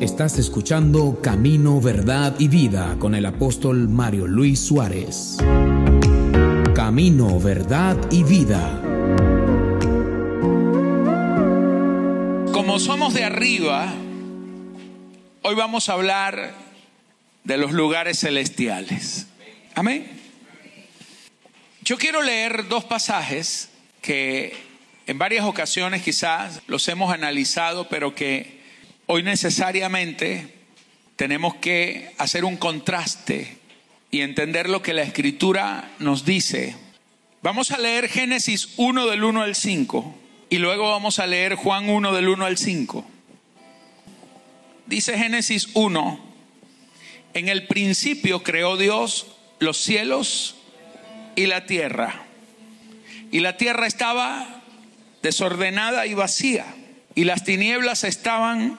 Estás escuchando Camino, Verdad y Vida con el apóstol Mario Luis Suárez. Camino, Verdad y Vida. Como somos de arriba, hoy vamos a hablar de los lugares celestiales. Amén. Yo quiero leer dos pasajes que en varias ocasiones quizás los hemos analizado, pero que Hoy necesariamente tenemos que hacer un contraste y entender lo que la escritura nos dice. Vamos a leer Génesis 1 del 1 al 5 y luego vamos a leer Juan 1 del 1 al 5. Dice Génesis 1, en el principio creó Dios los cielos y la tierra. Y la tierra estaba desordenada y vacía, y las tinieblas estaban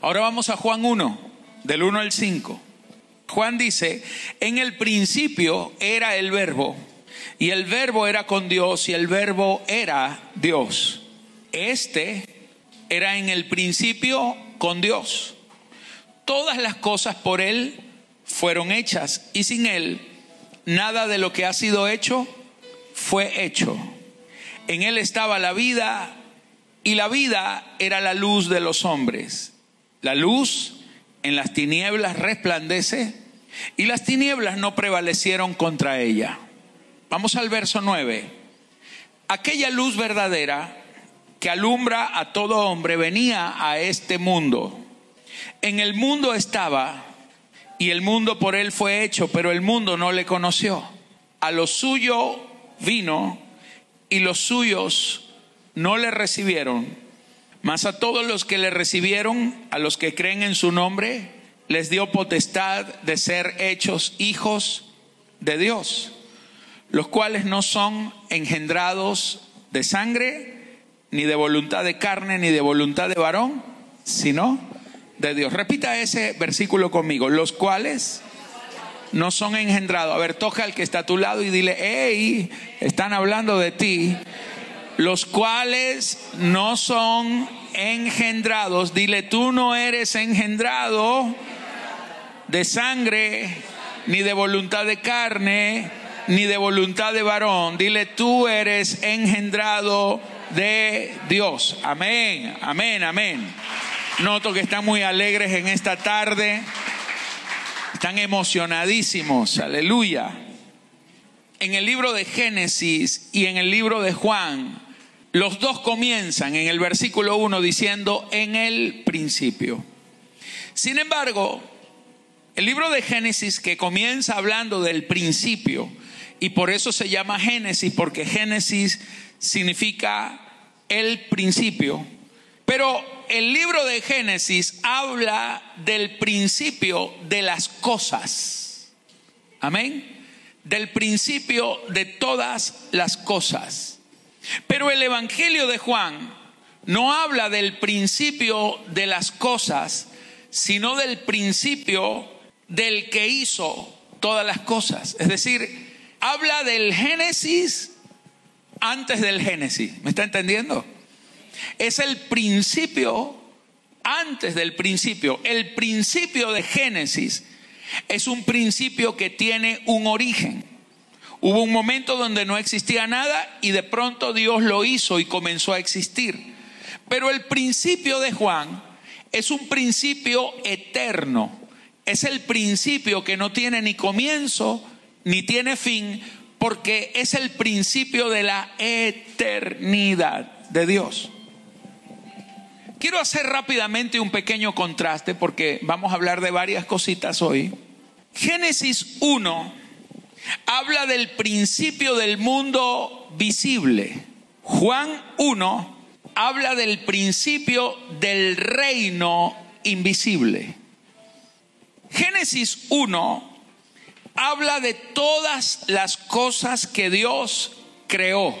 Ahora vamos a Juan 1, del 1 al 5. Juan dice, en el principio era el verbo, y el verbo era con Dios, y el verbo era Dios. Este era en el principio con Dios. Todas las cosas por Él fueron hechas, y sin Él nada de lo que ha sido hecho fue hecho. En Él estaba la vida, y la vida era la luz de los hombres. La luz en las tinieblas resplandece y las tinieblas no prevalecieron contra ella. Vamos al verso 9. Aquella luz verdadera que alumbra a todo hombre venía a este mundo. En el mundo estaba y el mundo por él fue hecho, pero el mundo no le conoció. A lo suyo vino y los suyos no le recibieron. Mas a todos los que le recibieron, a los que creen en su nombre, les dio potestad de ser hechos hijos de Dios, los cuales no son engendrados de sangre, ni de voluntad de carne, ni de voluntad de varón, sino de Dios. Repita ese versículo conmigo, los cuales no son engendrados. A ver, toca al que está a tu lado y dile, hey, están hablando de ti los cuales no son engendrados. Dile, tú no eres engendrado de sangre, ni de voluntad de carne, ni de voluntad de varón. Dile, tú eres engendrado de Dios. Amén, amén, amén. Noto que están muy alegres en esta tarde. Están emocionadísimos. Aleluya en el libro de Génesis y en el libro de Juan, los dos comienzan en el versículo 1 diciendo en el principio. Sin embargo, el libro de Génesis que comienza hablando del principio, y por eso se llama Génesis, porque Génesis significa el principio, pero el libro de Génesis habla del principio de las cosas. Amén del principio de todas las cosas. Pero el Evangelio de Juan no habla del principio de las cosas, sino del principio del que hizo todas las cosas. Es decir, habla del Génesis antes del Génesis. ¿Me está entendiendo? Es el principio antes del principio. El principio de Génesis es un principio que tiene un origen. Hubo un momento donde no existía nada y de pronto Dios lo hizo y comenzó a existir. Pero el principio de Juan es un principio eterno. Es el principio que no tiene ni comienzo ni tiene fin porque es el principio de la eternidad de Dios. Quiero hacer rápidamente un pequeño contraste porque vamos a hablar de varias cositas hoy. Génesis 1 habla del principio del mundo visible. Juan 1 habla del principio del reino invisible. Génesis 1 habla de todas las cosas que Dios creó.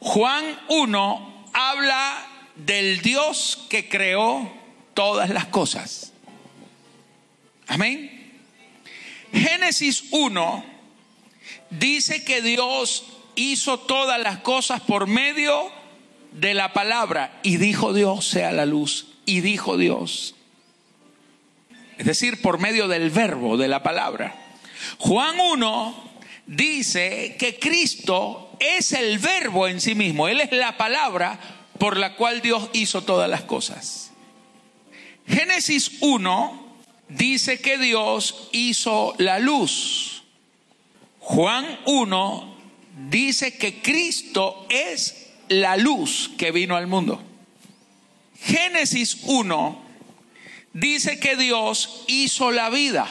Juan 1 habla del Dios que creó todas las cosas. Amén. Génesis 1 dice que Dios hizo todas las cosas por medio de la palabra y dijo Dios sea la luz y dijo Dios. Es decir, por medio del verbo, de la palabra. Juan 1 dice que Cristo es el verbo en sí mismo, Él es la palabra por la cual Dios hizo todas las cosas. Génesis 1 dice que Dios hizo la luz. Juan 1 dice que Cristo es la luz que vino al mundo. Génesis 1 dice que Dios hizo la vida.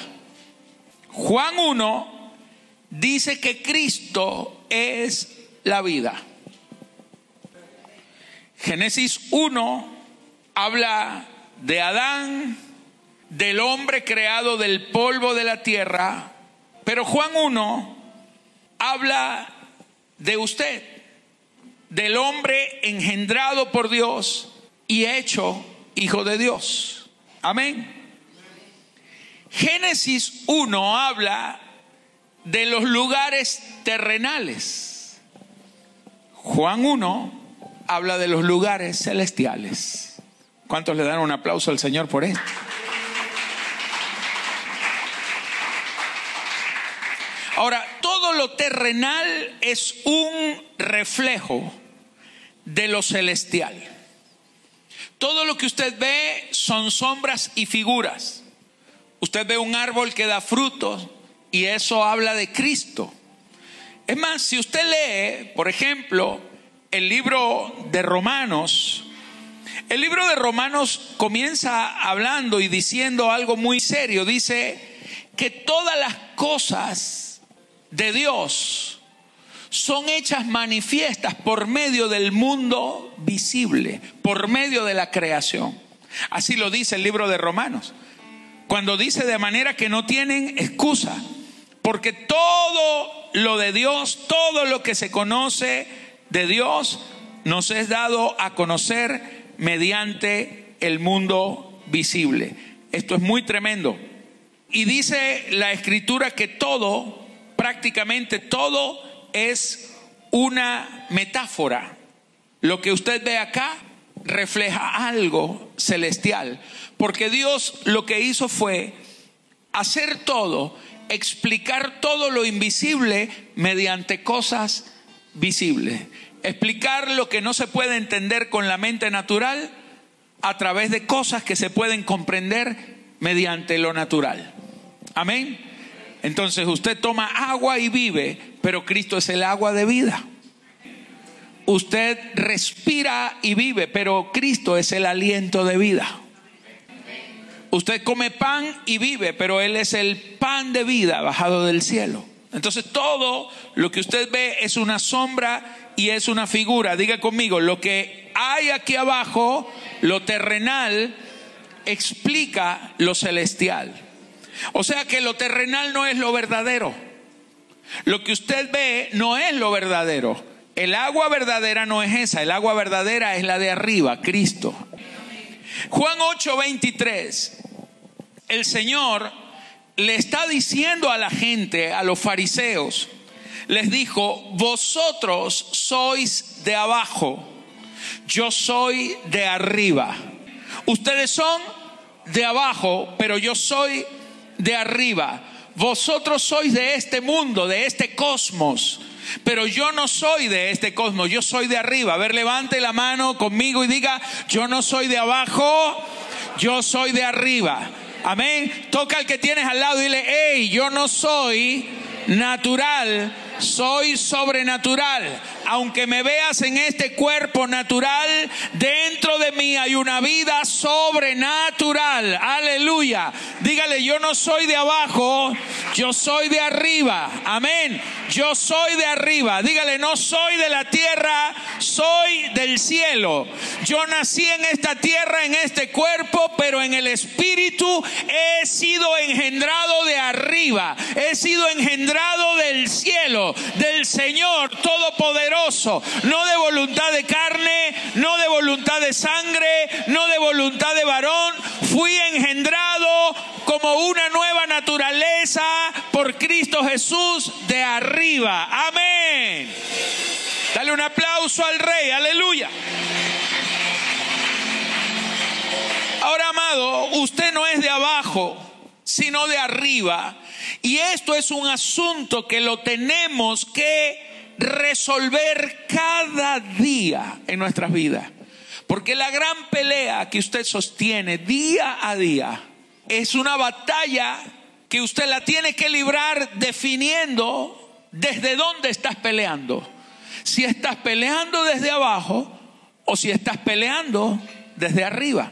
Juan 1 dice que Cristo es la vida. Génesis 1 habla de Adán, del hombre creado del polvo de la tierra, pero Juan 1 habla de usted, del hombre engendrado por Dios y hecho hijo de Dios. Amén. Génesis 1 habla de los lugares terrenales. Juan 1 habla de los lugares celestiales. ¿Cuántos le dan un aplauso al Señor por esto? Ahora, todo lo terrenal es un reflejo de lo celestial. Todo lo que usted ve son sombras y figuras. Usted ve un árbol que da frutos y eso habla de Cristo. Es más, si usted lee, por ejemplo, el libro de Romanos, el libro de Romanos comienza hablando y diciendo algo muy serio. Dice que todas las cosas de Dios son hechas manifiestas por medio del mundo visible, por medio de la creación. Así lo dice el libro de Romanos. Cuando dice de manera que no tienen excusa, porque todo lo de Dios, todo lo que se conoce de Dios, nos es dado a conocer mediante el mundo visible. Esto es muy tremendo. Y dice la escritura que todo, prácticamente todo, es una metáfora. Lo que usted ve acá refleja algo celestial, porque Dios lo que hizo fue hacer todo, explicar todo lo invisible mediante cosas visibles explicar lo que no se puede entender con la mente natural a través de cosas que se pueden comprender mediante lo natural. Amén. Entonces usted toma agua y vive, pero Cristo es el agua de vida. Usted respira y vive, pero Cristo es el aliento de vida. Usted come pan y vive, pero Él es el pan de vida bajado del cielo. Entonces todo lo que usted ve es una sombra y es una figura. Diga conmigo, lo que hay aquí abajo, lo terrenal, explica lo celestial. O sea que lo terrenal no es lo verdadero. Lo que usted ve no es lo verdadero. El agua verdadera no es esa, el agua verdadera es la de arriba, Cristo. Juan 8:23, el Señor le está diciendo a la gente, a los fariseos, les dijo, vosotros sois de abajo, yo soy de arriba. Ustedes son de abajo, pero yo soy de arriba. Vosotros sois de este mundo, de este cosmos, pero yo no soy de este cosmos, yo soy de arriba. A ver, levante la mano conmigo y diga, yo no soy de abajo, yo soy de arriba. Amén. Toca al que tienes al lado y dile, hey, yo no soy natural, soy sobrenatural. Aunque me veas en este cuerpo natural, dentro de mí hay una vida sobrenatural. Aleluya. Dígale, yo no soy de abajo, yo soy de arriba. Amén. Yo soy de arriba. Dígale, no soy de la tierra, soy del cielo. Yo nací en esta tierra, en este cuerpo, pero en el espíritu he sido engendrado de arriba. He sido engendrado del cielo, del Señor Todopoderoso. No de voluntad de carne, no de voluntad de sangre, no de voluntad de varón. Fui engendrado como una nueva naturaleza por Cristo Jesús de arriba. Amén. Dale un aplauso al rey, aleluya. Ahora, amado, usted no es de abajo, sino de arriba. Y esto es un asunto que lo tenemos que resolver cada día en nuestras vidas. Porque la gran pelea que usted sostiene día a día es una batalla que usted la tiene que librar definiendo desde dónde estás peleando. Si estás peleando desde abajo o si estás peleando desde arriba.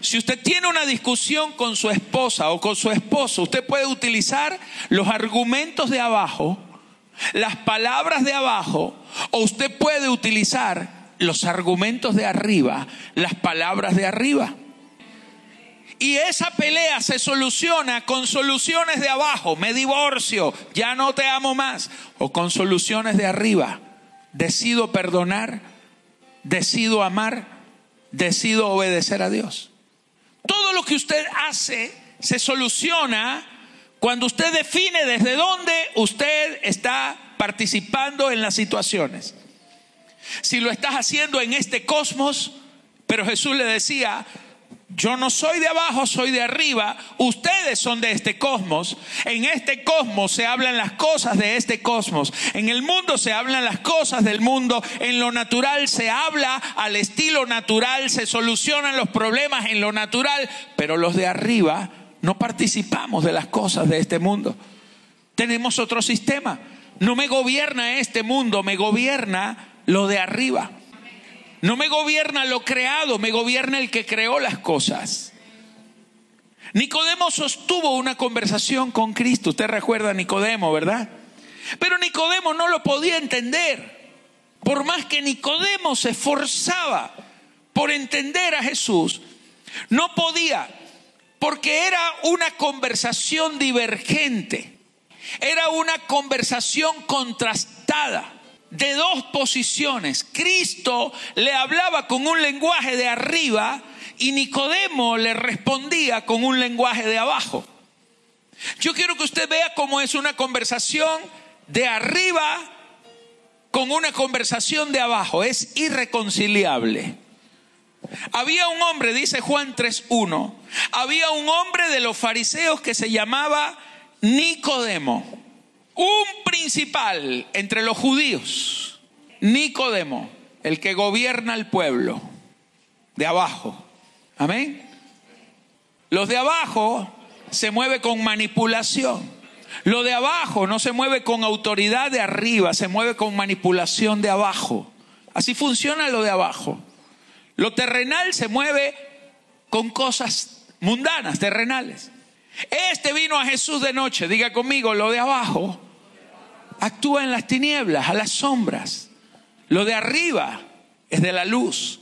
Si usted tiene una discusión con su esposa o con su esposo, usted puede utilizar los argumentos de abajo, las palabras de abajo, o usted puede utilizar los argumentos de arriba, las palabras de arriba. Y esa pelea se soluciona con soluciones de abajo. Me divorcio, ya no te amo más. O con soluciones de arriba. Decido perdonar, decido amar, decido obedecer a Dios. Todo lo que usted hace se soluciona cuando usted define desde dónde usted está participando en las situaciones. Si lo estás haciendo en este cosmos, pero Jesús le decía, yo no soy de abajo, soy de arriba. Ustedes son de este cosmos. En este cosmos se hablan las cosas de este cosmos. En el mundo se hablan las cosas del mundo. En lo natural se habla al estilo natural. Se solucionan los problemas en lo natural. Pero los de arriba no participamos de las cosas de este mundo. Tenemos otro sistema. No me gobierna este mundo, me gobierna lo de arriba. No me gobierna lo creado, me gobierna el que creó las cosas. Nicodemo sostuvo una conversación con Cristo. Usted recuerda a Nicodemo, ¿verdad? Pero Nicodemo no lo podía entender. Por más que Nicodemo se esforzaba por entender a Jesús, no podía, porque era una conversación divergente, era una conversación contrastada de dos posiciones. Cristo le hablaba con un lenguaje de arriba y Nicodemo le respondía con un lenguaje de abajo. Yo quiero que usted vea cómo es una conversación de arriba con una conversación de abajo. Es irreconciliable. Había un hombre, dice Juan 3.1, había un hombre de los fariseos que se llamaba Nicodemo un principal entre los judíos, Nicodemo, el que gobierna el pueblo, de abajo. Amén. Los de abajo se mueve con manipulación. Lo de abajo no se mueve con autoridad de arriba, se mueve con manipulación de abajo. Así funciona lo de abajo. Lo terrenal se mueve con cosas mundanas, terrenales. Este vino a Jesús de noche, diga conmigo, lo de abajo actúa en las tinieblas, a las sombras. Lo de arriba es de la luz.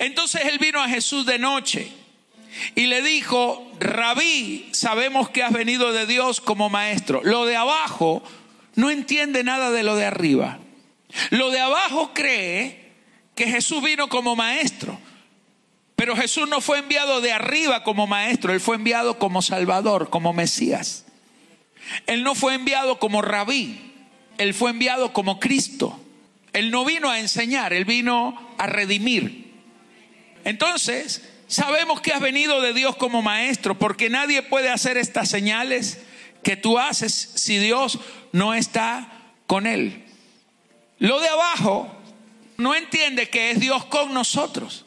Entonces él vino a Jesús de noche y le dijo, rabí, sabemos que has venido de Dios como maestro. Lo de abajo no entiende nada de lo de arriba. Lo de abajo cree que Jesús vino como maestro. Pero Jesús no fue enviado de arriba como maestro, él fue enviado como salvador, como Mesías. Él no fue enviado como rabí, él fue enviado como Cristo. Él no vino a enseñar, él vino a redimir. Entonces, sabemos que has venido de Dios como maestro, porque nadie puede hacer estas señales que tú haces si Dios no está con él. Lo de abajo no entiende que es Dios con nosotros.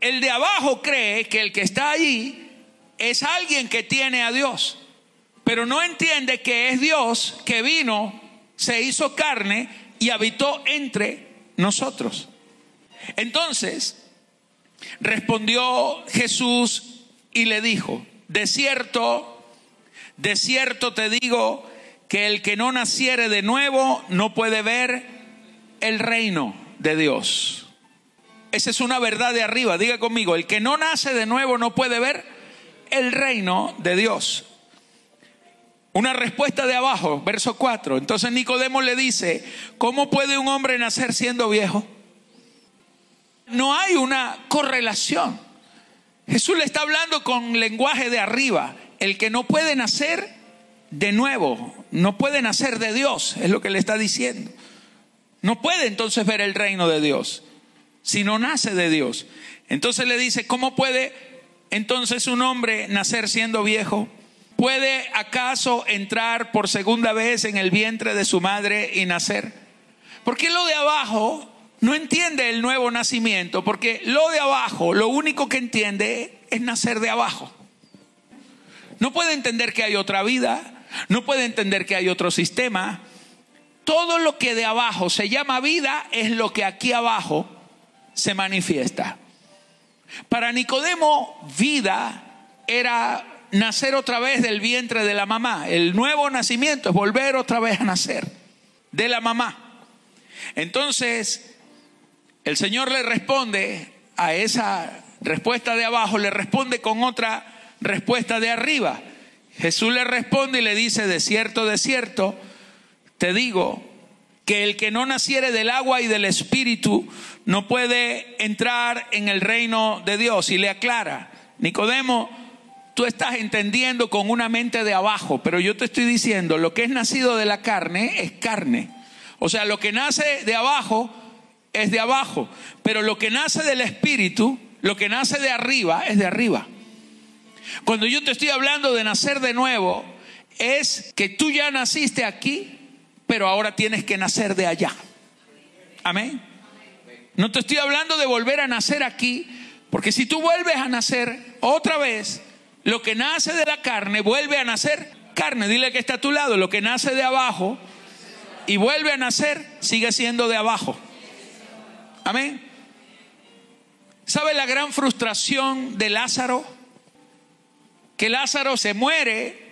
El de abajo cree que el que está allí es alguien que tiene a Dios pero no entiende que es Dios que vino, se hizo carne y habitó entre nosotros. Entonces, respondió Jesús y le dijo, de cierto, de cierto te digo que el que no naciere de nuevo no puede ver el reino de Dios. Esa es una verdad de arriba, diga conmigo, el que no nace de nuevo no puede ver el reino de Dios. Una respuesta de abajo, verso 4. Entonces Nicodemo le dice, ¿cómo puede un hombre nacer siendo viejo? No hay una correlación. Jesús le está hablando con lenguaje de arriba. El que no puede nacer de nuevo, no puede nacer de Dios, es lo que le está diciendo. No puede entonces ver el reino de Dios si no nace de Dios. Entonces le dice, ¿cómo puede entonces un hombre nacer siendo viejo? ¿Puede acaso entrar por segunda vez en el vientre de su madre y nacer? Porque lo de abajo no entiende el nuevo nacimiento, porque lo de abajo, lo único que entiende es nacer de abajo. No puede entender que hay otra vida, no puede entender que hay otro sistema. Todo lo que de abajo se llama vida es lo que aquí abajo se manifiesta. Para Nicodemo, vida era nacer otra vez del vientre de la mamá. El nuevo nacimiento es volver otra vez a nacer de la mamá. Entonces, el Señor le responde a esa respuesta de abajo, le responde con otra respuesta de arriba. Jesús le responde y le dice, de cierto, de cierto, te digo que el que no naciere del agua y del espíritu no puede entrar en el reino de Dios. Y le aclara, Nicodemo, tú estás entendiendo con una mente de abajo, pero yo te estoy diciendo, lo que es nacido de la carne es carne. O sea, lo que nace de abajo es de abajo, pero lo que nace del espíritu, lo que nace de arriba es de arriba. Cuando yo te estoy hablando de nacer de nuevo, es que tú ya naciste aquí, pero ahora tienes que nacer de allá. Amén. No te estoy hablando de volver a nacer aquí, porque si tú vuelves a nacer otra vez, lo que nace de la carne vuelve a nacer carne. Dile que está a tu lado. Lo que nace de abajo y vuelve a nacer sigue siendo de abajo. Amén. ¿Sabe la gran frustración de Lázaro? Que Lázaro se muere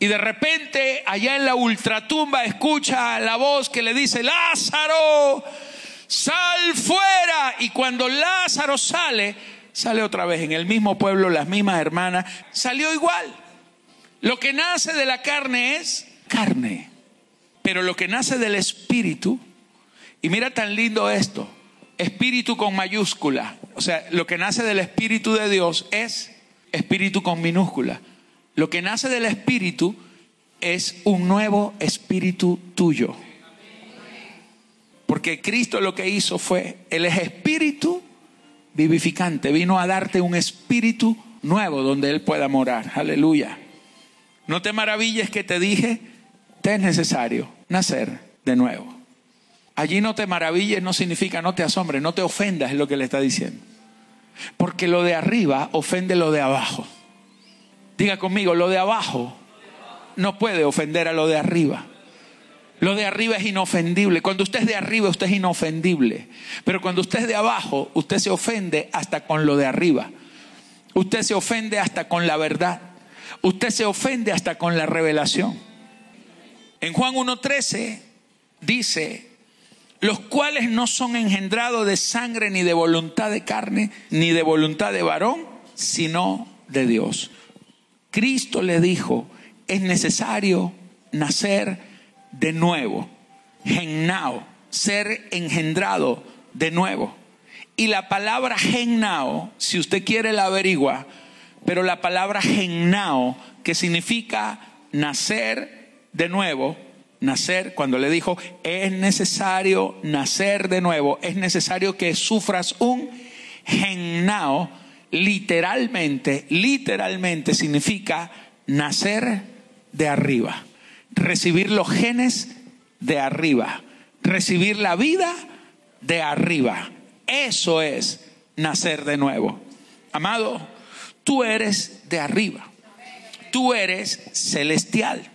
y de repente allá en la ultratumba escucha la voz que le dice, Lázaro, sal fuera. Y cuando Lázaro sale, sale otra vez en el mismo pueblo, las mismas hermanas, salió igual. Lo que nace de la carne es carne, pero lo que nace del espíritu, y mira tan lindo esto, espíritu con mayúscula, o sea, lo que nace del espíritu de Dios es espíritu con minúscula. Lo que nace del espíritu es un nuevo espíritu tuyo. Porque Cristo lo que hizo fue, Él es espíritu vivificante, vino a darte un espíritu nuevo donde Él pueda morar. Aleluya. No te maravilles que te dije, te es necesario nacer de nuevo. Allí no te maravilles no significa no te asombres, no te ofendas, es lo que le está diciendo. Porque lo de arriba ofende lo de abajo. Diga conmigo, lo de abajo no puede ofender a lo de arriba. Lo de arriba es inofendible. Cuando usted es de arriba, usted es inofendible. Pero cuando usted es de abajo, usted se ofende hasta con lo de arriba. Usted se ofende hasta con la verdad. Usted se ofende hasta con la revelación. En Juan 1.13 dice, los cuales no son engendrados de sangre ni de voluntad de carne, ni de voluntad de varón, sino de Dios. Cristo le dijo, es necesario nacer de nuevo. Gennao, ser engendrado de nuevo. Y la palabra gennao, si usted quiere la averigua, pero la palabra gennao, que significa nacer de nuevo, nacer, cuando le dijo, es necesario nacer de nuevo, es necesario que sufras un gennao, literalmente, literalmente significa nacer de arriba recibir los genes de arriba, recibir la vida de arriba. Eso es nacer de nuevo. Amado, tú eres de arriba. Tú eres celestial.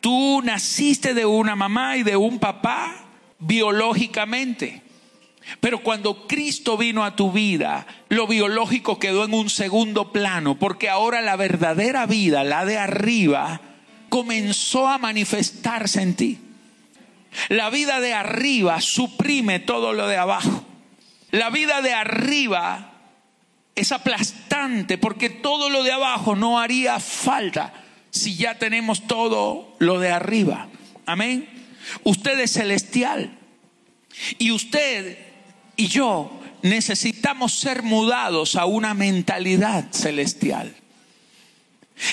Tú naciste de una mamá y de un papá biológicamente. Pero cuando Cristo vino a tu vida, lo biológico quedó en un segundo plano, porque ahora la verdadera vida, la de arriba, comenzó a manifestarse en ti. La vida de arriba suprime todo lo de abajo. La vida de arriba es aplastante porque todo lo de abajo no haría falta si ya tenemos todo lo de arriba. Amén. Usted es celestial. Y usted y yo necesitamos ser mudados a una mentalidad celestial.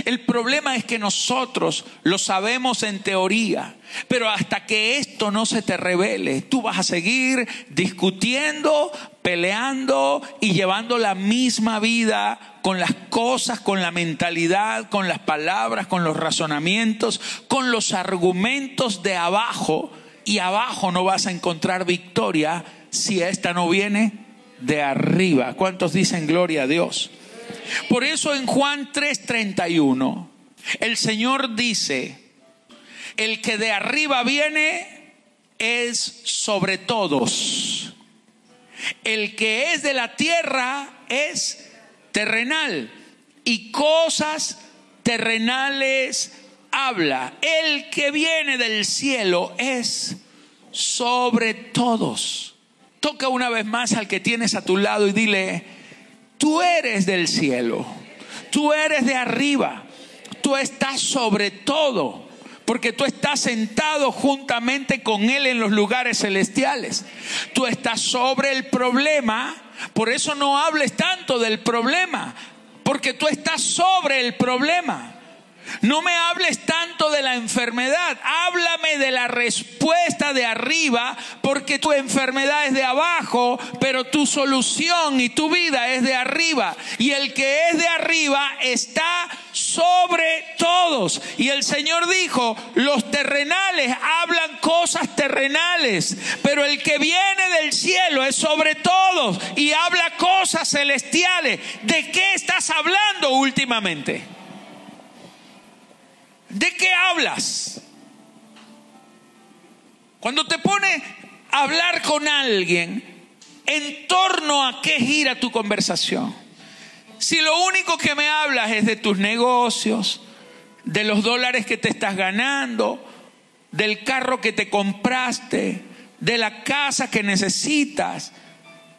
El problema es que nosotros lo sabemos en teoría, pero hasta que esto no se te revele, tú vas a seguir discutiendo, peleando y llevando la misma vida con las cosas, con la mentalidad, con las palabras, con los razonamientos, con los argumentos de abajo. Y abajo no vas a encontrar victoria si esta no viene de arriba. ¿Cuántos dicen gloria a Dios? Por eso en Juan 3:31 el Señor dice, el que de arriba viene es sobre todos. El que es de la tierra es terrenal y cosas terrenales habla. El que viene del cielo es sobre todos. Toca una vez más al que tienes a tu lado y dile, Tú eres del cielo, tú eres de arriba, tú estás sobre todo, porque tú estás sentado juntamente con Él en los lugares celestiales. Tú estás sobre el problema, por eso no hables tanto del problema, porque tú estás sobre el problema. No me hables tanto de la enfermedad, háblame de la respuesta de arriba, porque tu enfermedad es de abajo, pero tu solución y tu vida es de arriba. Y el que es de arriba está sobre todos. Y el Señor dijo, los terrenales hablan cosas terrenales, pero el que viene del cielo es sobre todos y habla cosas celestiales. ¿De qué estás hablando últimamente? ¿De qué hablas? Cuando te pone a hablar con alguien, ¿en torno a qué gira tu conversación? Si lo único que me hablas es de tus negocios, de los dólares que te estás ganando, del carro que te compraste, de la casa que necesitas,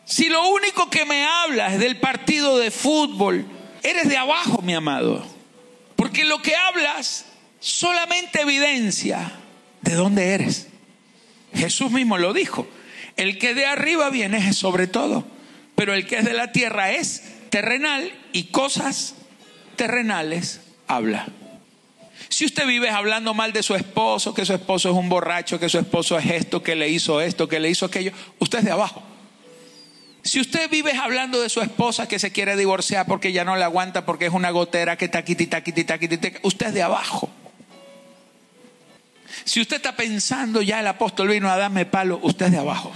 si lo único que me hablas es del partido de fútbol, eres de abajo, mi amado. Porque lo que hablas solamente evidencia de dónde eres. Jesús mismo lo dijo. El que de arriba viene es sobre todo, pero el que es de la tierra es terrenal y cosas terrenales habla. Si usted vive hablando mal de su esposo, que su esposo es un borracho, que su esposo es esto, que le hizo esto, que le hizo aquello, usted es de abajo. Si usted vive hablando de su esposa que se quiere divorciar porque ya no la aguanta, porque es una gotera que taquiti, taquiti, taquiti, usted es de abajo. Si usted está pensando ya el apóstol vino a darme palo, usted es de abajo.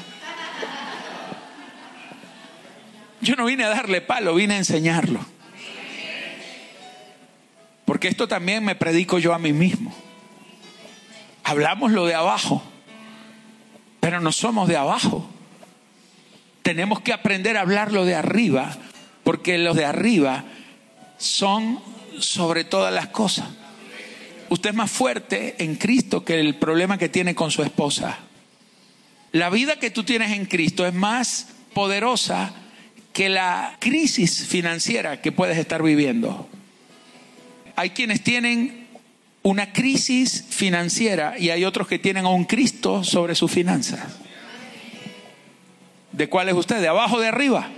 Yo no vine a darle palo, vine a enseñarlo. Porque esto también me predico yo a mí mismo. Hablamos lo de abajo, pero no somos de abajo. Tenemos que aprender a hablar lo de arriba, porque los de arriba son sobre todas las cosas. Usted es más fuerte en Cristo que el problema que tiene con su esposa. La vida que tú tienes en Cristo es más poderosa que la crisis financiera que puedes estar viviendo. Hay quienes tienen una crisis financiera y hay otros que tienen a un Cristo sobre sus finanzas. ¿De cuál es usted? ¿De abajo o de arriba?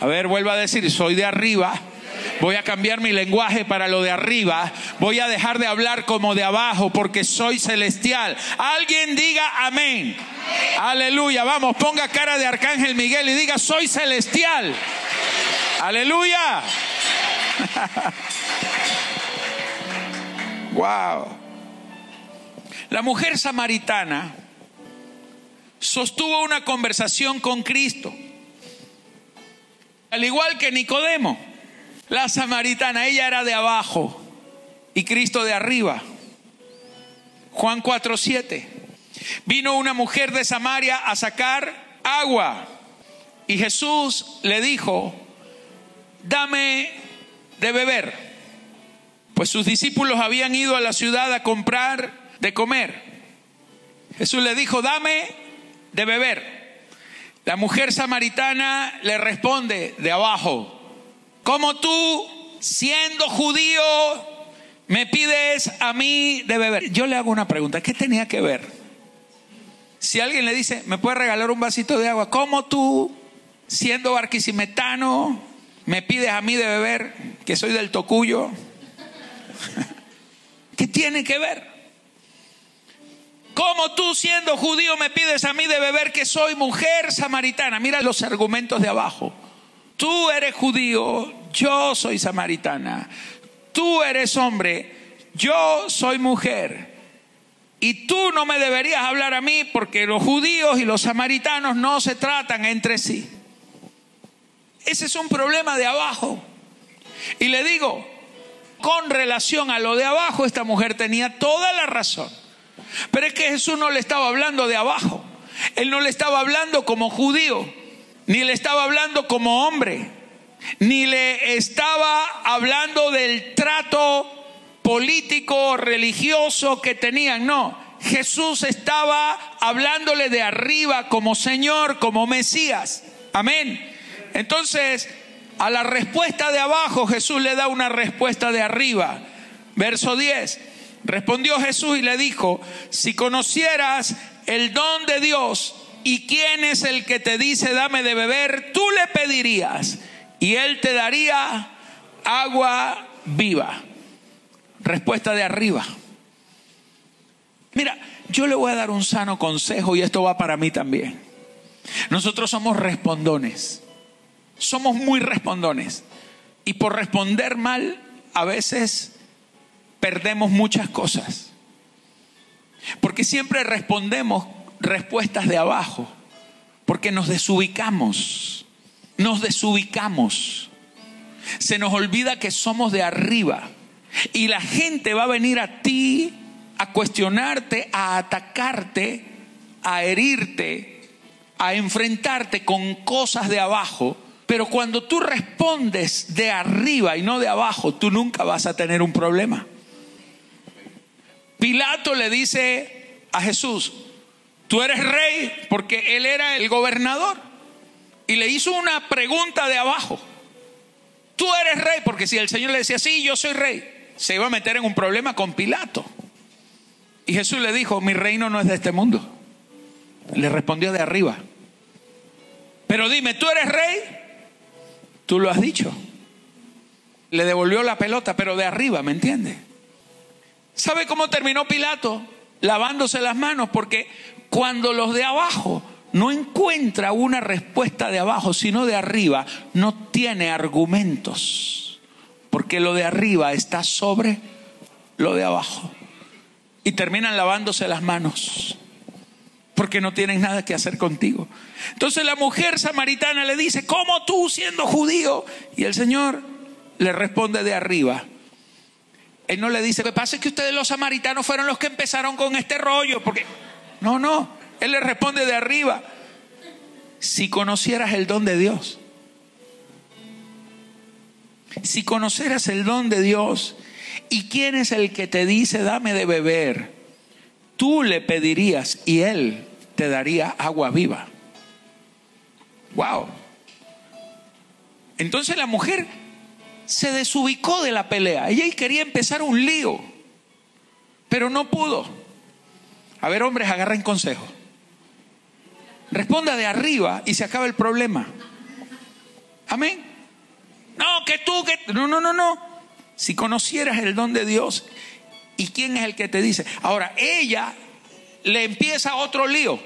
A ver, vuelva a decir, soy de arriba Voy a cambiar mi lenguaje para lo de arriba. Voy a dejar de hablar como de abajo porque soy celestial. Alguien diga amén. Aleluya. Vamos, ponga cara de Arcángel Miguel y diga, soy celestial. Aleluya. wow. La mujer samaritana sostuvo una conversación con Cristo. Al igual que Nicodemo. La samaritana, ella era de abajo y Cristo de arriba. Juan 4:7. Vino una mujer de Samaria a sacar agua y Jesús le dijo, dame de beber. Pues sus discípulos habían ido a la ciudad a comprar de comer. Jesús le dijo, dame de beber. La mujer samaritana le responde de abajo, ¿cómo tú, siendo judío, me pides a mí de beber? Yo le hago una pregunta, ¿qué tenía que ver? Si alguien le dice, ¿me puede regalar un vasito de agua? ¿Cómo tú, siendo barquisimetano, me pides a mí de beber, que soy del Tocuyo? ¿Qué tiene que ver? ¿Cómo tú siendo judío me pides a mí de beber que soy mujer samaritana? Mira los argumentos de abajo. Tú eres judío, yo soy samaritana. Tú eres hombre, yo soy mujer. Y tú no me deberías hablar a mí porque los judíos y los samaritanos no se tratan entre sí. Ese es un problema de abajo. Y le digo, con relación a lo de abajo, esta mujer tenía toda la razón. Pero es que Jesús no le estaba hablando de abajo. Él no le estaba hablando como judío, ni le estaba hablando como hombre, ni le estaba hablando del trato político, religioso que tenían. No, Jesús estaba hablándole de arriba como Señor, como Mesías. Amén. Entonces, a la respuesta de abajo Jesús le da una respuesta de arriba. Verso 10. Respondió Jesús y le dijo, si conocieras el don de Dios y quién es el que te dice dame de beber, tú le pedirías y él te daría agua viva. Respuesta de arriba. Mira, yo le voy a dar un sano consejo y esto va para mí también. Nosotros somos respondones. Somos muy respondones. Y por responder mal, a veces perdemos muchas cosas. Porque siempre respondemos respuestas de abajo. Porque nos desubicamos. Nos desubicamos. Se nos olvida que somos de arriba. Y la gente va a venir a ti a cuestionarte, a atacarte, a herirte, a enfrentarte con cosas de abajo pero cuando tú respondes de arriba y no de abajo, tú nunca vas a tener un problema. Pilato le dice a Jesús, tú eres rey porque él era el gobernador. Y le hizo una pregunta de abajo. Tú eres rey porque si el Señor le decía, sí, yo soy rey, se iba a meter en un problema con Pilato. Y Jesús le dijo, mi reino no es de este mundo. Le respondió de arriba. Pero dime, ¿tú eres rey? Tú lo has dicho. Le devolvió la pelota, pero de arriba, ¿me entiende? ¿Sabe cómo terminó Pilato? Lavándose las manos, porque cuando los de abajo no encuentra una respuesta de abajo, sino de arriba, no tiene argumentos, porque lo de arriba está sobre lo de abajo. Y terminan lavándose las manos porque no tienen nada que hacer contigo. Entonces la mujer samaritana le dice, ¿cómo tú siendo judío? Y el Señor le responde de arriba. Él no le dice, que pasa es que ustedes los samaritanos fueron los que empezaron con este rollo, porque no, no, Él le responde de arriba. Si conocieras el don de Dios, si conocieras el don de Dios, ¿y quién es el que te dice, dame de beber? tú le pedirías y él te daría agua viva. Wow. Entonces la mujer se desubicó de la pelea. Ella quería empezar un lío, pero no pudo. A ver, hombres, agarren consejo. Responda de arriba y se acaba el problema. Amén. No, que tú, que... No, no, no, no. Si conocieras el don de Dios ¿Y quién es el que te dice? Ahora, ella le empieza otro lío,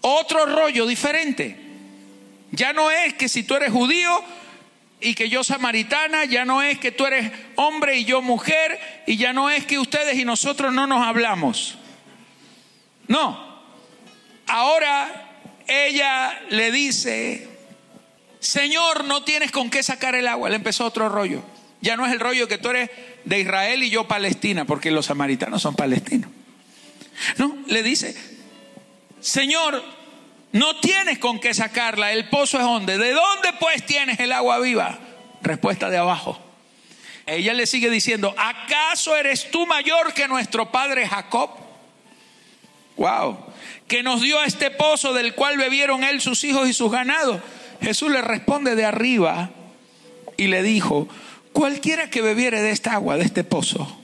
otro rollo diferente. Ya no es que si tú eres judío y que yo samaritana, ya no es que tú eres hombre y yo mujer, y ya no es que ustedes y nosotros no nos hablamos. No. Ahora ella le dice, Señor, no tienes con qué sacar el agua. Le empezó otro rollo. Ya no es el rollo que tú eres de Israel y yo Palestina, porque los samaritanos son palestinos. No, le dice, Señor, no tienes con qué sacarla, el pozo es donde. ¿De dónde pues tienes el agua viva? Respuesta de abajo. Ella le sigue diciendo, ¿acaso eres tú mayor que nuestro padre Jacob? Wow, que nos dio este pozo del cual bebieron él, sus hijos y sus ganados. Jesús le responde de arriba y le dijo, cualquiera que bebiere de esta agua, de este pozo,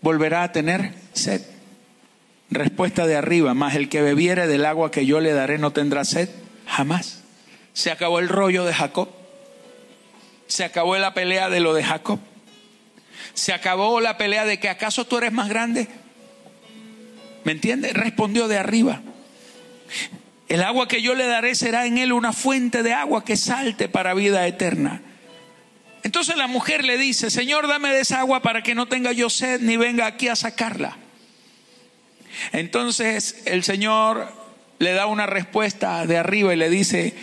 volverá a tener sed. Respuesta de arriba, más el que bebiere del agua que yo le daré no tendrá sed jamás. Se acabó el rollo de Jacob. Se acabó la pelea de lo de Jacob. Se acabó la pelea de que acaso tú eres más grande. ¿Me entiendes? Respondió de arriba. El agua que yo le daré será en él una fuente de agua que salte para vida eterna. Entonces la mujer le dice, Señor, dame de esa agua para que no tenga yo sed ni venga aquí a sacarla. Entonces el Señor le da una respuesta de arriba y le dice,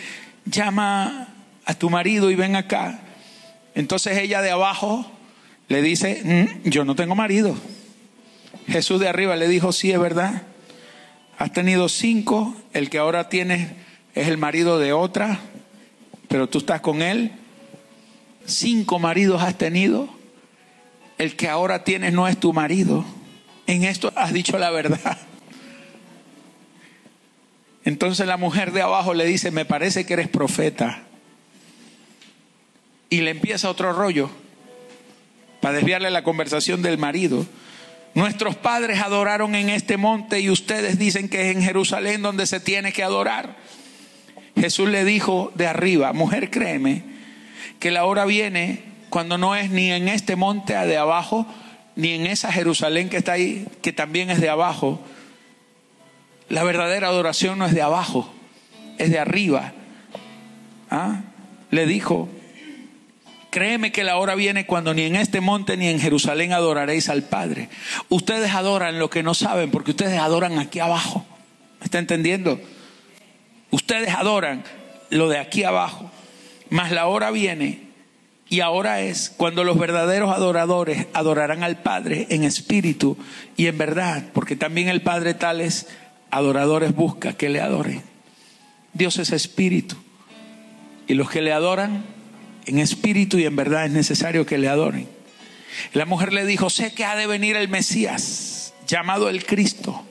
llama a tu marido y ven acá. Entonces ella de abajo le dice, mm, yo no tengo marido. Jesús de arriba le dijo, sí, es verdad. Has tenido cinco, el que ahora tienes es el marido de otra, pero tú estás con él cinco maridos has tenido, el que ahora tienes no es tu marido. En esto has dicho la verdad. Entonces la mujer de abajo le dice, me parece que eres profeta. Y le empieza otro rollo para desviarle la conversación del marido. Nuestros padres adoraron en este monte y ustedes dicen que es en Jerusalén donde se tiene que adorar. Jesús le dijo de arriba, mujer créeme, que la hora viene cuando no es ni en este monte de abajo, ni en esa Jerusalén que está ahí, que también es de abajo. La verdadera adoración no es de abajo, es de arriba. ¿Ah? Le dijo, créeme que la hora viene cuando ni en este monte ni en Jerusalén adoraréis al Padre. Ustedes adoran lo que no saben porque ustedes adoran aquí abajo. ¿Me está entendiendo? Ustedes adoran lo de aquí abajo. Mas la hora viene y ahora es cuando los verdaderos adoradores adorarán al Padre en espíritu y en verdad, porque también el Padre tales adoradores busca que le adoren. Dios es espíritu y los que le adoran en espíritu y en verdad es necesario que le adoren. La mujer le dijo, sé que ha de venir el Mesías, llamado el Cristo.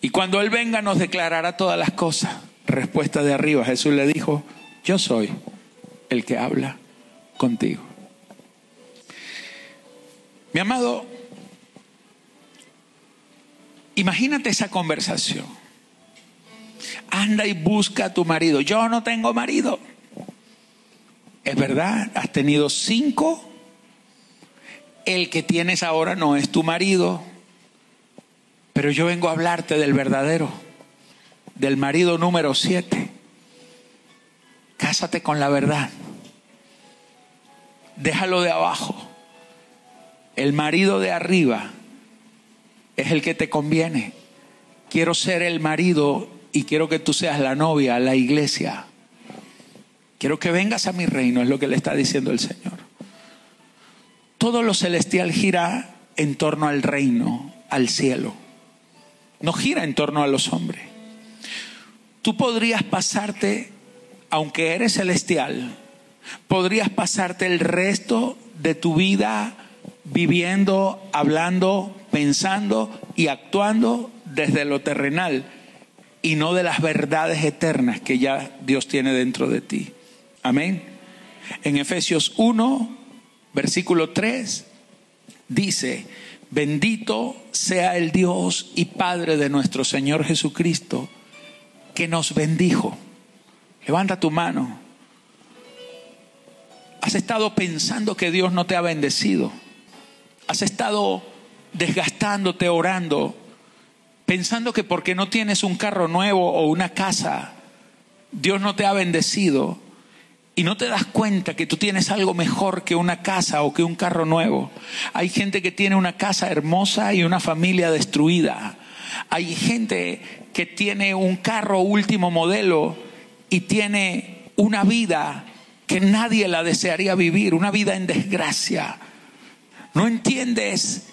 Y cuando Él venga nos declarará todas las cosas. Respuesta de arriba, Jesús le dijo, yo soy el que habla contigo. Mi amado, imagínate esa conversación. Anda y busca a tu marido. Yo no tengo marido. Es verdad, has tenido cinco. El que tienes ahora no es tu marido. Pero yo vengo a hablarte del verdadero del marido número siete. Cásate con la verdad. Déjalo de abajo. El marido de arriba es el que te conviene. Quiero ser el marido y quiero que tú seas la novia, la iglesia. Quiero que vengas a mi reino, es lo que le está diciendo el Señor. Todo lo celestial gira en torno al reino, al cielo. No gira en torno a los hombres. Tú podrías pasarte, aunque eres celestial, podrías pasarte el resto de tu vida viviendo, hablando, pensando y actuando desde lo terrenal y no de las verdades eternas que ya Dios tiene dentro de ti. Amén. En Efesios 1, versículo 3, dice, bendito sea el Dios y Padre de nuestro Señor Jesucristo que nos bendijo. Levanta tu mano. Has estado pensando que Dios no te ha bendecido. Has estado desgastándote orando, pensando que porque no tienes un carro nuevo o una casa, Dios no te ha bendecido. Y no te das cuenta que tú tienes algo mejor que una casa o que un carro nuevo. Hay gente que tiene una casa hermosa y una familia destruida. Hay gente que tiene un carro último modelo y tiene una vida que nadie la desearía vivir, una vida en desgracia. No entiendes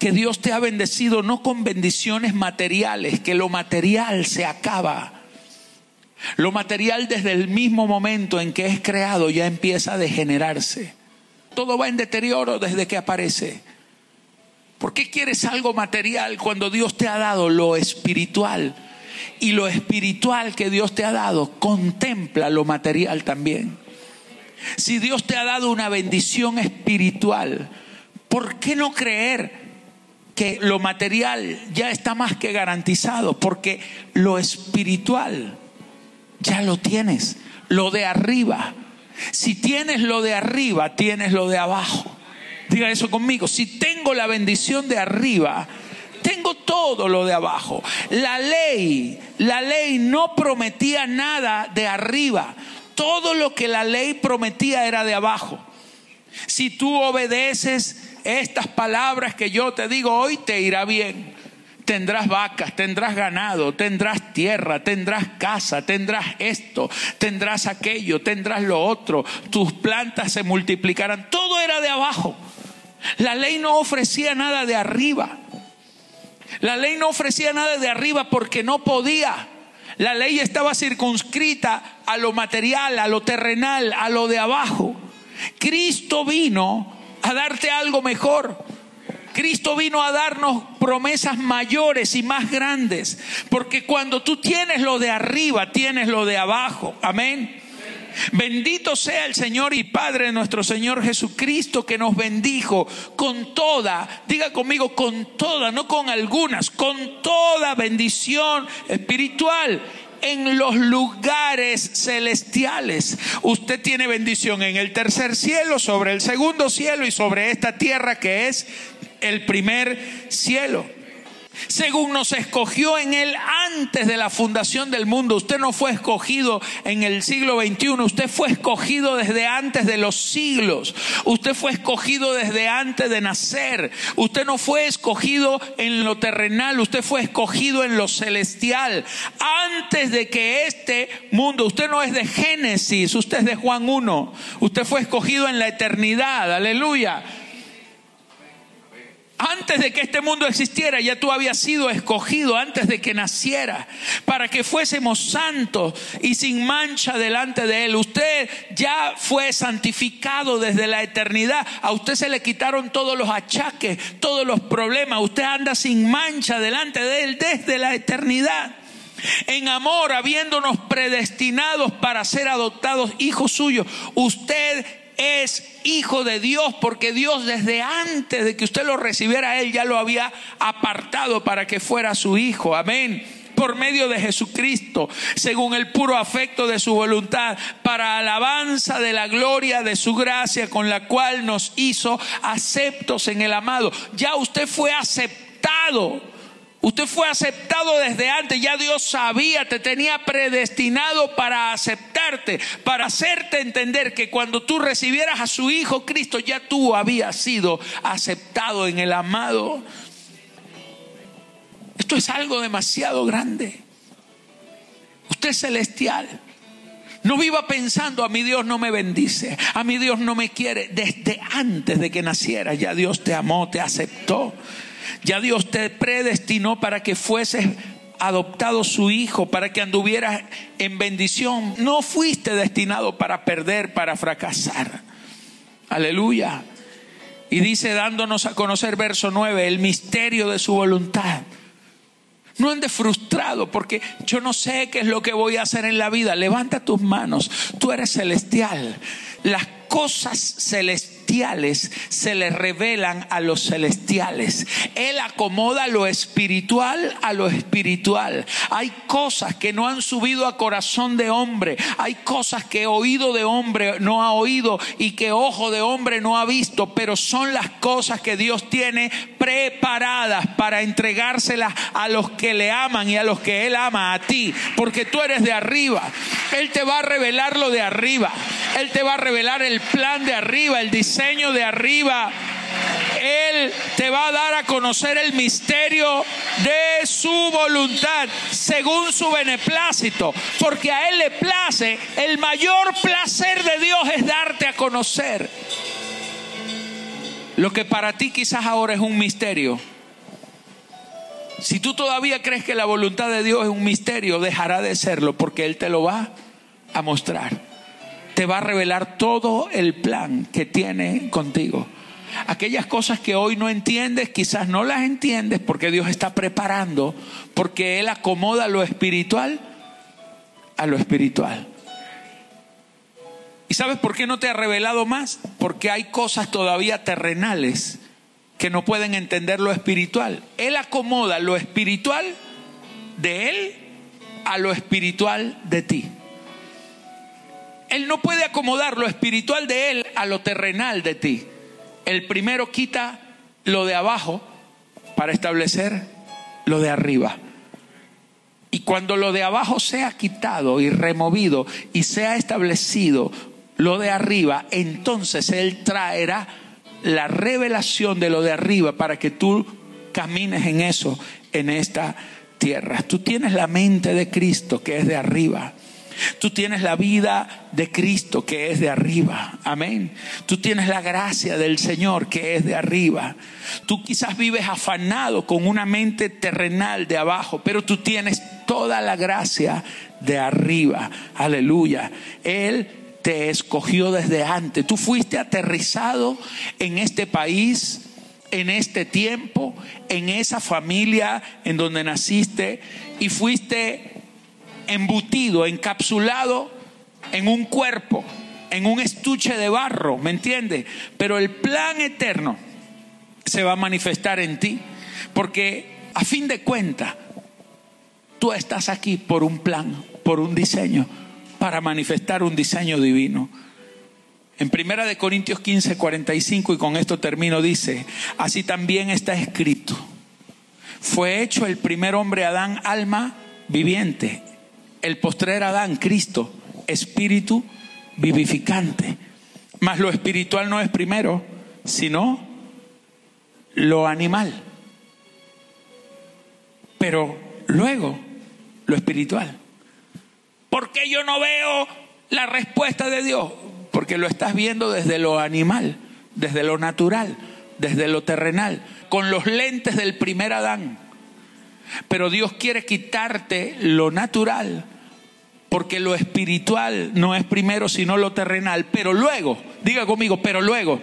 que Dios te ha bendecido no con bendiciones materiales, que lo material se acaba. Lo material desde el mismo momento en que es creado ya empieza a degenerarse. Todo va en deterioro desde que aparece. ¿Por qué quieres algo material cuando Dios te ha dado lo espiritual? Y lo espiritual que Dios te ha dado contempla lo material también. Si Dios te ha dado una bendición espiritual, ¿por qué no creer que lo material ya está más que garantizado? Porque lo espiritual ya lo tienes, lo de arriba. Si tienes lo de arriba, tienes lo de abajo. Diga eso conmigo. Si tengo la bendición de arriba, tengo todo lo de abajo. La ley, la ley no prometía nada de arriba. Todo lo que la ley prometía era de abajo. Si tú obedeces estas palabras que yo te digo hoy, te irá bien. Tendrás vacas, tendrás ganado, tendrás tierra, tendrás casa, tendrás esto, tendrás aquello, tendrás lo otro. Tus plantas se multiplicarán. Todo era de abajo. La ley no ofrecía nada de arriba. La ley no ofrecía nada de arriba porque no podía. La ley estaba circunscrita a lo material, a lo terrenal, a lo de abajo. Cristo vino a darte algo mejor. Cristo vino a darnos promesas mayores y más grandes. Porque cuando tú tienes lo de arriba, tienes lo de abajo. Amén. Bendito sea el Señor y Padre de nuestro Señor Jesucristo que nos bendijo con toda, diga conmigo, con toda, no con algunas, con toda bendición espiritual en los lugares celestiales. Usted tiene bendición en el tercer cielo, sobre el segundo cielo y sobre esta tierra que es el primer cielo según nos escogió en Él antes de la fundación del mundo. Usted no fue escogido en el siglo XXI, usted fue escogido desde antes de los siglos. Usted fue escogido desde antes de nacer. Usted no fue escogido en lo terrenal, usted fue escogido en lo celestial. Antes de que este mundo, usted no es de Génesis, usted es de Juan 1. Usted fue escogido en la eternidad, aleluya. Antes de que este mundo existiera, ya tú habías sido escogido antes de que naciera, para que fuésemos santos y sin mancha delante de Él. Usted ya fue santificado desde la eternidad. A usted se le quitaron todos los achaques, todos los problemas. Usted anda sin mancha delante de Él desde la eternidad en amor, habiéndonos predestinados para ser adoptados hijos suyos. Usted es hijo de Dios porque Dios desde antes de que usted lo recibiera Él ya lo había apartado para que fuera su hijo. Amén por medio de Jesucristo, según el puro afecto de su voluntad, para alabanza de la gloria de su gracia, con la cual nos hizo aceptos en el amado. Ya usted fue aceptado Usted fue aceptado desde antes, ya Dios sabía, te tenía predestinado para aceptarte, para hacerte entender que cuando tú recibieras a su Hijo Cristo, ya tú habías sido aceptado en el amado. Esto es algo demasiado grande. Usted es celestial. No viva pensando, a mi Dios no me bendice, a mi Dios no me quiere. Desde antes de que naciera ya Dios te amó, te aceptó. Ya Dios te predestinó para que fueses adoptado su hijo, para que anduvieras en bendición. No fuiste destinado para perder, para fracasar. Aleluya. Y dice dándonos a conocer verso 9, el misterio de su voluntad. No andes frustrado porque yo no sé qué es lo que voy a hacer en la vida. Levanta tus manos. Tú eres celestial. Las cosas celestiales se le revelan a los celestiales. Él acomoda lo espiritual a lo espiritual. Hay cosas que no han subido a corazón de hombre. Hay cosas que oído de hombre no ha oído y que ojo de hombre no ha visto, pero son las cosas que Dios tiene preparadas para entregárselas a los que le aman y a los que Él ama a ti, porque tú eres de arriba. Él te va a revelar lo de arriba. Él te va a revelar el plan de arriba, el diseño de arriba. Él te va a dar a conocer el misterio de su voluntad según su beneplácito, porque a Él le place, el mayor placer de Dios es darte a conocer. Lo que para ti quizás ahora es un misterio. Si tú todavía crees que la voluntad de Dios es un misterio, dejará de serlo porque Él te lo va a mostrar. Te va a revelar todo el plan que tiene contigo. Aquellas cosas que hoy no entiendes, quizás no las entiendes porque Dios está preparando, porque Él acomoda lo espiritual a lo espiritual. ¿Y sabes por qué no te ha revelado más? Porque hay cosas todavía terrenales que no pueden entender lo espiritual. Él acomoda lo espiritual de Él a lo espiritual de ti. Él no puede acomodar lo espiritual de Él a lo terrenal de ti. El primero quita lo de abajo para establecer lo de arriba. Y cuando lo de abajo sea quitado y removido y sea establecido lo de arriba, entonces Él traerá la revelación de lo de arriba para que tú camines en eso, en esta tierra. Tú tienes la mente de Cristo que es de arriba. Tú tienes la vida de Cristo que es de arriba. Amén. Tú tienes la gracia del Señor que es de arriba. Tú quizás vives afanado con una mente terrenal de abajo, pero tú tienes toda la gracia de arriba. Aleluya. Él te escogió desde antes. Tú fuiste aterrizado en este país, en este tiempo, en esa familia en donde naciste y fuiste embutido, encapsulado en un cuerpo, en un estuche de barro, ¿me entiendes? Pero el plan eterno se va a manifestar en ti, porque a fin de cuentas, tú estás aquí por un plan, por un diseño para manifestar un diseño divino. En Primera de Corintios 15, 45, y con esto termino, dice, así también está escrito. Fue hecho el primer hombre Adán, alma viviente. El postrer Adán, Cristo, espíritu vivificante. Mas lo espiritual no es primero, sino lo animal. Pero luego lo espiritual. ¿Por qué yo no veo la respuesta de Dios? Porque lo estás viendo desde lo animal, desde lo natural, desde lo terrenal, con los lentes del primer Adán. Pero Dios quiere quitarte lo natural, porque lo espiritual no es primero sino lo terrenal. Pero luego, diga conmigo, pero luego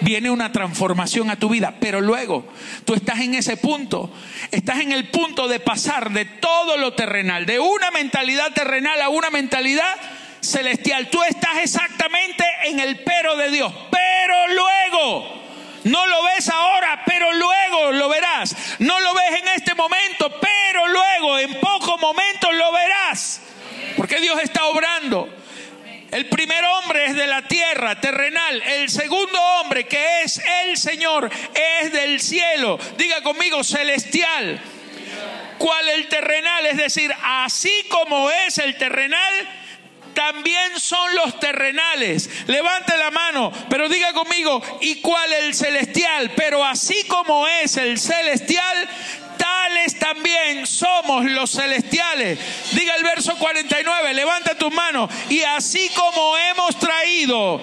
viene una transformación a tu vida, pero luego tú estás en ese punto, estás en el punto de pasar de todo lo terrenal, de una mentalidad terrenal a una mentalidad celestial. Tú estás exactamente en el pero de Dios, pero luego. No lo ves ahora, pero luego lo verás. No lo ves en este momento, pero luego, en pocos momentos lo verás. Porque Dios está obrando. El primer hombre es de la tierra, terrenal. El segundo hombre, que es el Señor, es del cielo. Diga conmigo, celestial. ¿Cuál el terrenal? Es decir, así como es el terrenal, también son los terrenales. Levante la mano, pero diga conmigo, ¿y cuál el celestial? Pero así como es el celestial, tales también somos los celestiales. Diga el verso 49, levanta tus manos. Y así como hemos traído,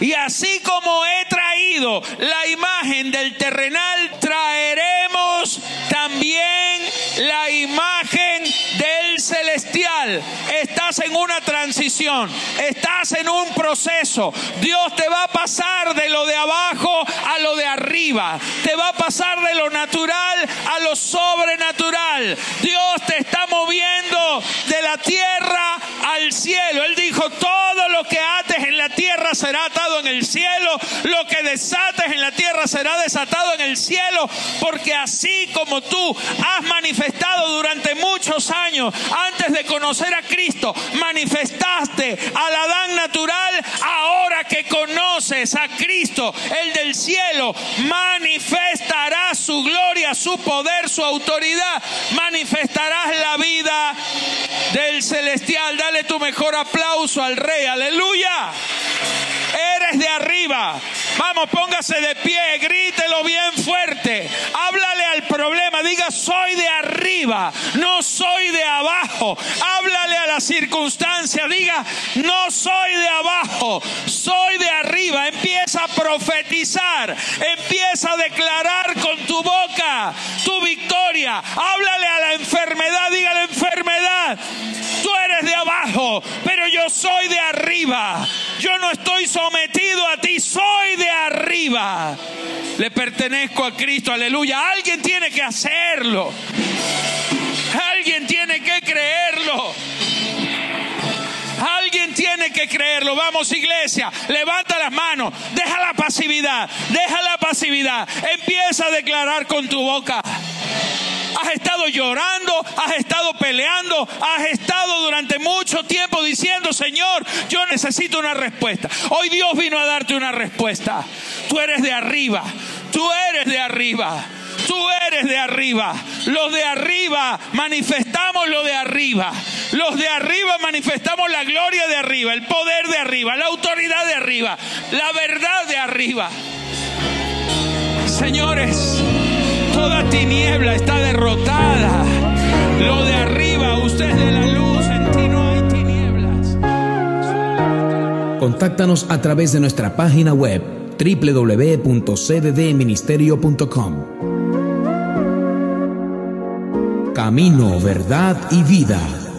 y así como he traído la imagen del terrenal, traeremos también la imagen del celestial. Estás en una transición, estás en un proceso. Dios te va a pasar de lo de abajo a lo de arriba. Te va a pasar de lo natural a lo sobrenatural. Dios te está moviendo de la tierra al cielo. Él dijo, todo lo que ates en la tierra será atado en el cielo, lo que desates en la tierra será desatado en el cielo, porque así como tú has manifestado durante muchos años antes de conocer a Cristo, manifestaste al Adán natural, ahora que conoces a Cristo, el del cielo, manifestarás su gloria, su poder, su autoridad, manifestarás la vida del celestial. Dale tu mejor aplauso al rey, aleluya. Eres de arriba. Vamos, póngase de pie, grítelo bien fuerte. Háblale al problema, diga soy de arriba, no soy de abajo. Háblale a la circunstancia, diga no soy de abajo, soy de arriba. Empieza a profetizar, empieza a declarar con tu boca tu victoria. Háblale a la enfermedad, dígale enfermedad, tú eres de abajo, pero yo soy de arriba. Yo no estoy sometido a ti, soy de arriba. Le pertenezco a Cristo, aleluya. Alguien tiene que hacerlo. Alguien tiene que creerlo. Alguien tiene que creerlo. Vamos, iglesia, levanta las manos, deja la pasividad, deja la pasividad. Empieza a declarar con tu boca. Has estado llorando, has estado peleando, has estado durante mucho tiempo diciendo, Señor, yo necesito una respuesta. Hoy Dios vino a darte una respuesta. Tú eres de arriba, tú eres de arriba. Tú eres de arriba. Los de arriba manifestamos lo de arriba. Los de arriba manifestamos la gloria de arriba, el poder de arriba, la autoridad de arriba, la verdad de arriba. Señores, toda tiniebla está derrotada. Lo de arriba, usted de la luz, en ti no hay tinieblas. Contáctanos a través de nuestra página web www.cddministerio.com. Camino, verdad y vida.